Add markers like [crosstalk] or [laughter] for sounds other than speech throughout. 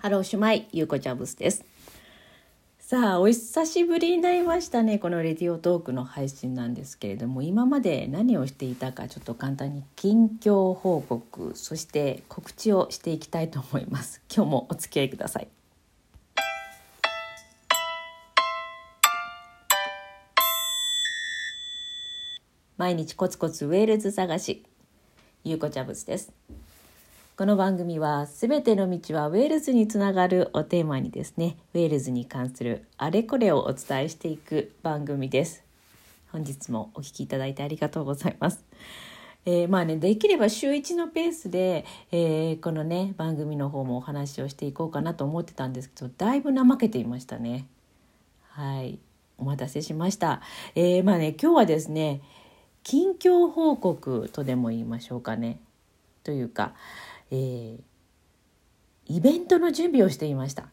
Hello, shwmae、ゆうこちゃんブスです。さあ、お久しぶりになりましたね。このレディオトークの配信なんですけれども、今まで何をしていたか、ちょっと簡単に近況報告、そして告知をしていきたいと思います。今日もお付き合いください。毎日コツコツウェールズ探し、ゆうこちゃぶすです。この番組は「すべての道はウェールズにつながる」をテーマにですねウェールズに関するあれこれをお伝えしていく番組です。本日もお聞きいただいてありがとうございます。えー、まあねできれば週1のペースで、えー、このね番組の方もお話をしていこうかなと思ってたんですけどだいぶ怠けていましたね。はい。お待たせしました、えー、まあね今日はですね近況報告とでも言いましょうかね。というかえー、イベントの準備をしていました。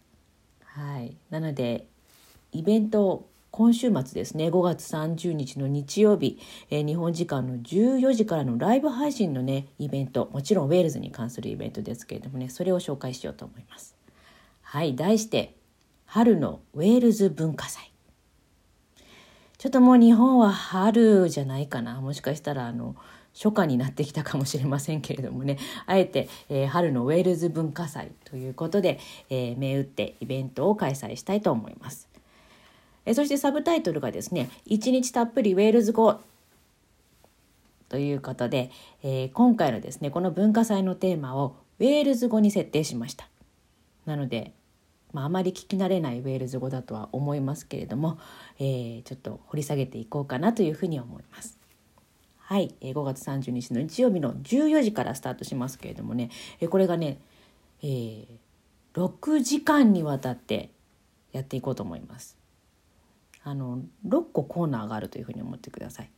はい、なのでイベント今週末ですね。5月30日の日曜日、えー、日本時間の14時からのライブ配信のねイベント。もちろんウェールズに関するイベントですけれどもね。それを紹介しようと思います。はい。題して春のウェールズ文化祭。ちょっともう日本は春じゃないかな。もしかしたらあの初夏になってきたかもしれませんけれどもねあえて、えー、春のウェールズ文化祭ということで、えー、銘打ってイベントを開催したいと思います。えー、そしてサブタイトルがですね「1日たっぷりウェールズ語」ということで、えー、今回のですねこの文化祭のテーマをウェールズ語に設定しました。なのでまあ、あまり聞き慣れないウェールズ語だとは思いますけれども、えー、ちょっと掘り下げていこうかなというふうに思います。はい、5月30日の日曜日の14時からスタートしますけれどもねこれがね、えー、6時間にわたってやっていこうと思います。あの6個コーナーがあるというふうに思ってください。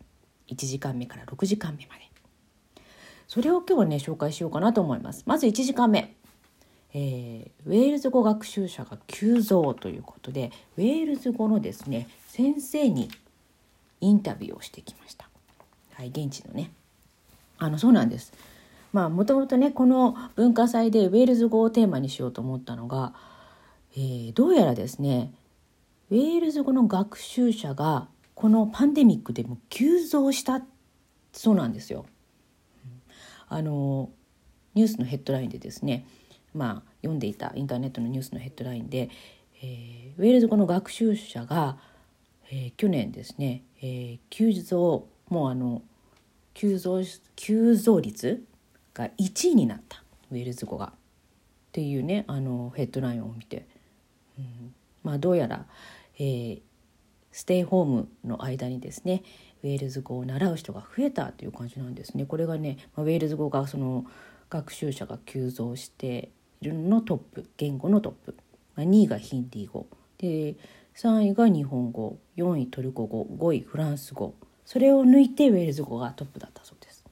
1時間目から6時間目まで。それを今日はね紹介しようかなと思います。まず1時間目。えー、ウェールズ語学習者が急増ということでウェールズ語のですね先生にインタビューをしてきました。はい、現地のねあのそうなんですまあもともとねこの文化祭でウェールズ語をテーマにしようと思ったのが、えー、どうやらですねウェールズ語の学習者がこのパンデミックでも急増したそうなんですよ。あのニュースのヘッドラインでですねまあ読んでいたインターネットのニュースのヘッドラインで、えー、ウェールズ語の学習者が、えー、去年ですね、えー、急増もうあの急増急増率が1位になった。ウェールズ語が。っていうねあのヘッドラインを見て、うん、まあどうやら、えー、ステイホームの間にですねウェールズ語を習う人が増えたという感じなんですね。これがね、まあ、ウェールズ語がその学習者が急増しているのトップ言語のトップ、まあ、2位がヒンディー語。で3位が日本語。4位トルコ語。5位フランス語。それを抜いてウェールズ語がトップだったそうです。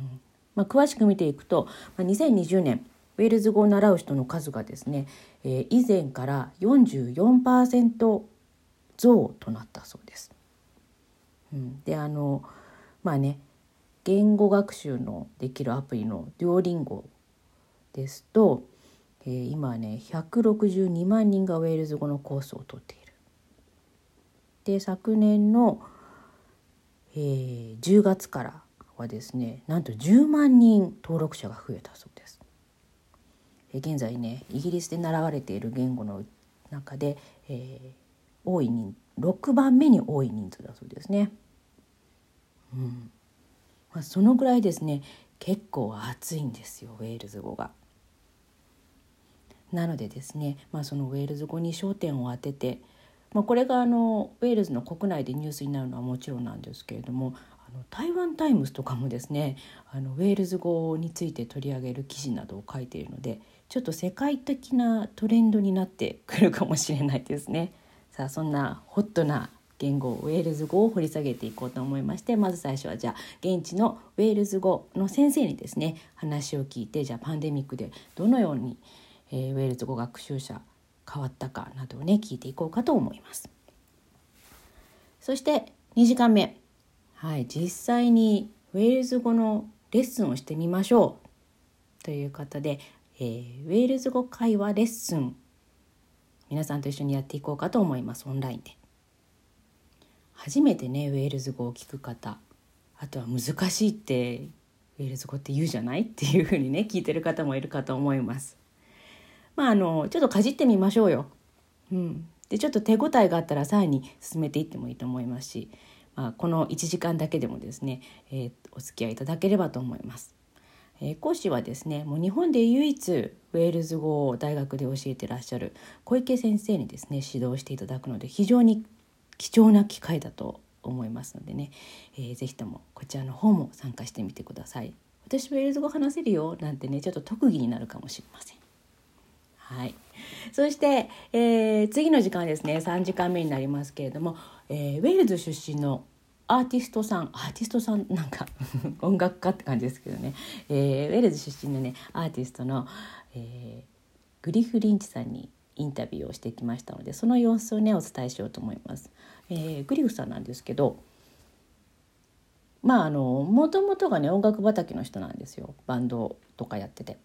うんまあ、詳しく見ていくと、まあ、2020年ウェールズ語を習う人の数がですね、えー、以前から44%増となったそうです。うん、であのまあね言語学習のできるアプリのデュオリンゴですと、えー、今ね162万人がウェールズ語のコースを取っている。で昨年のえー、10月からはですねなんと10万人登録者が増えたそうです。えー、現在ねイギリスで習われている言語の中で、えー、多い人6番目に多い人数だそうですね。うんまあ、そのぐらいですね結構暑いんですよウェールズ語が。なのでですね、まあ、そのウェールズ語に焦点を当ててまあ、これがあのウェールズの国内でニュースになるのはもちろんなんですけれどもあの台湾タイムズとかもですねあのウェールズ語について取り上げる記事などを書いているのでちょっと世界的なトレンドになってくるかもしれないですね。[laughs] さあそんなホットな言語ウェールズ語を掘り下げていこうと思いましてまず最初はじゃあ現地のウェールズ語の先生にですね話を聞いてじゃあパンデミックでどのように、えー、ウェールズ語学習者変わったかなどをね聞いていこうかと思います。そして2時間目、はい、実際にウェールズ語のレッスンをしてみましょうということで、えー、ウェールズ語会話レッスン皆さんと一緒にやっていこうかと思いますオンラインで。初めてねウェールズ語を聞く方あとは難しいってウェールズ語って言うじゃない？っていうふうにね聞いてる方もいるかと思います。まああのちょっとかじってみましょうよ。うん、でちょっと手応えがあったらさらに進めていってもいいと思いますし、まあ、この1時間だけでもですね、えー、お付き合いいただければと思います。えー、講師はですねもう日本で唯一ウェールズ語を大学で教えてらっしゃる小池先生にですね指導していただくので非常に貴重な機会だと思いますのでね、えー、ぜひともこちらの方も参加してみてください。私ウェールズ語話せるよなんてねちょっと特技になるかもしれません。はい、そして、えー、次の時間ですね3時間目になりますけれども、えー、ウェールズ出身のアーティストさんアーティストさんなんか [laughs] 音楽家って感じですけどね、えー、ウェールズ出身のねアーティストの、えー、グリフ・リンチさんにインタビューをしてきましたのでその様子をねお伝えしようと思います。えー、グリフさんなんですけどまああのもともとがね音楽畑の人なんですよバンドとかやってて。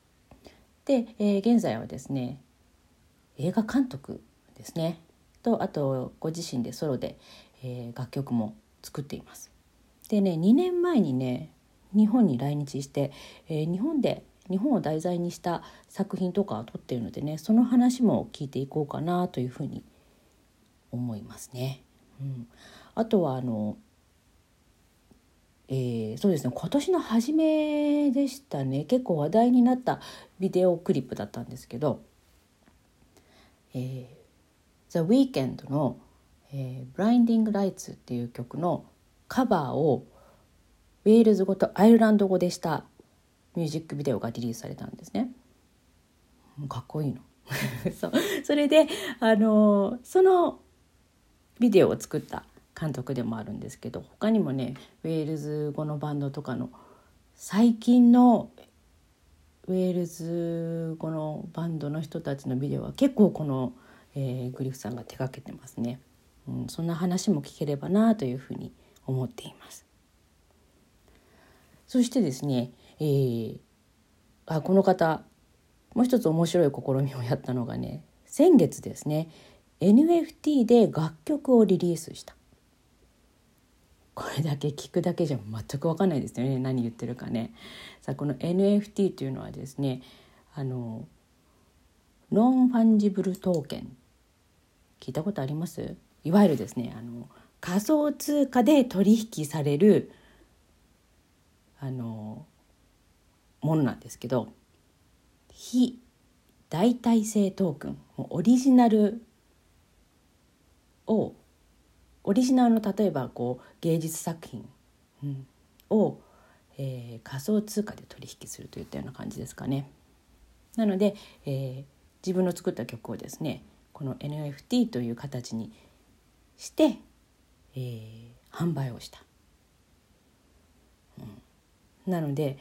で、えー、現在はですね映画監督ですねとあとご自身でソロで、えー、楽曲も作っています。でね2年前にね日本に来日して、えー、日本で日本を題材にした作品とかを撮ってるのでねその話も聞いていこうかなというふうに思いますね。うん、あとはあの、えー、そうですね。今年の初めでしたね。結構話題になったビデオクリップだったんですけど、えー、The Weeknd の「えー、Blinding Lights」っていう曲のカバーをウェールズ語とアイルランド語でしたミュージックビデオがリリースされたんですね。かっこいいの。[laughs] そう。それであのそのビデオを作った監督でもあるんですけど他にもねウェールズ語のバンドとかの最近のウェールズ語のバンドの人たちのビデオは結構この、えー、グリフさんが手がけてますね、うん、そんな話も聞ければなというふうに思っています。そしてですね、えー、あこの方もう一つ面白い試みをやったのがね先月ですね NFT で楽曲をリリースした。これだけ聞くだけじゃ全く分かんないですよね。何言ってるかね。さあこの NFT というのはですねあの non-fungible token。聞いたことあります？いわゆるですねあの仮想通貨で取引されるあのものなんですけど非代替性トークンオリジナルをオリジナルの例えばこう芸術作品、うん、を、えー、仮想通貨で取引するといったような感じですかね。なので、えー、自分の作った曲をですねこの NFT という形にして、えー、販売をした。うん、なので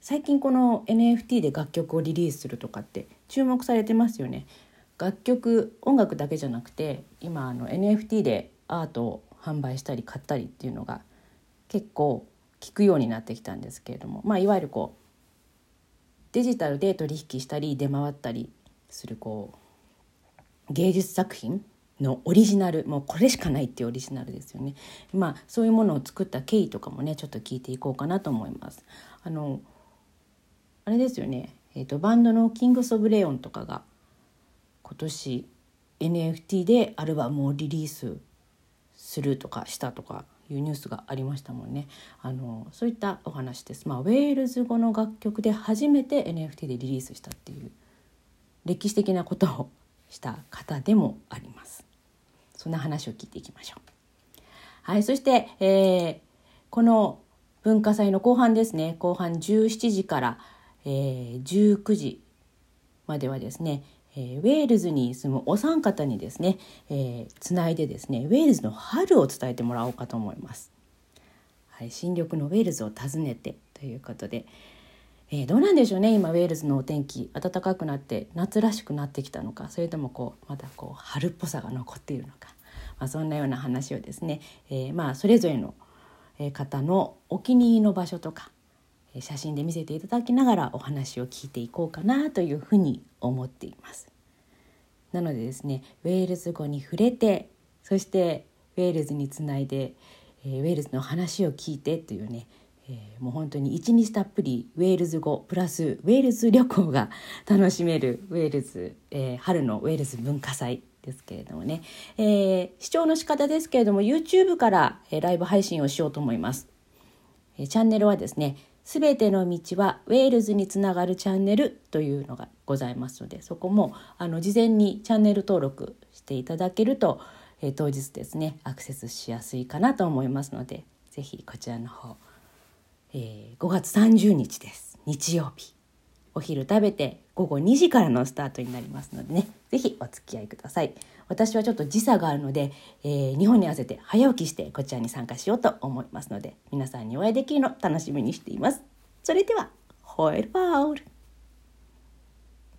最近この NFT で楽曲をリリースするとかって注目されてますよね。楽曲音楽だけじゃなくて今あの NFT でアートを販売したり買ったりっていうのが結構聞くようになってきたんですけれども、まあ、いわゆるこうデジタルで取引したり出回ったりするこう芸術作品のオリジナルもうこれしかないっていうオリジナルですよね。まあそういうものを作った経緯とかもねちょっと聞いていこうかなと思います。あのあれですよね、えーと、バンドのキングス・オブ・レオンとかが今年 NFT でアルバムをリリースするとかしたとかいうニュースがありましたもんね。あのそういったお話です、まあ、ウェールズ語の楽曲で初めて NFT でリリースしたっていう歴史的なことをした方でもあります。そんな話を聞いていきましょう。はいそして、えー、この文化祭の後半ですね。後半17時から、えー、19時まではですねえー、ウェールズに住むお三方にですね、えー、つないでですねウェールズの春を伝えてもらおうかと思います。はい、新緑のウェールズを訪ねてということで、えー、どうなんでしょうね今ウェールズのお天気暖かくなって夏らしくなってきたのかそれともこうまだこう春っぽさが残っているのか、まあ、そんなような話をですね、えー、まあそれぞれの方のお気に入りの場所とか、写真で見せていただきながらお話を聞いていこうかなというふうに思っています。なのでですねウェールズ語に触れてそしてウェールズにつないで、え、ウェールズの話を聞いてというね、え、もう本当に一日たっぷりウェールズ語プラスウェールズ旅行が [laughs] 楽しめるウェールズ、えー、春のウェールズ文化祭ですけれどもね、えー、視聴の仕方ですけれども YouTube から、え、ライブ配信をしようと思います。えー、チャンネルはですねすべての道はウェールズにつながるチャンネルというのがございますのでそこもあの事前にチャンネル登録していただけると、えー、当日ですねアクセスしやすいかなと思いますので是非こちらの方、えー、5月30日です。日曜日。お昼食べて午後2時からのスタートになりますのでね是非お付き合いください。私はちょっと時差があるので、えー、日本に合わせて早起きしてこちらに参加しようと思いますので皆さんにお会いできるの楽しみにしています。それではホエルバール。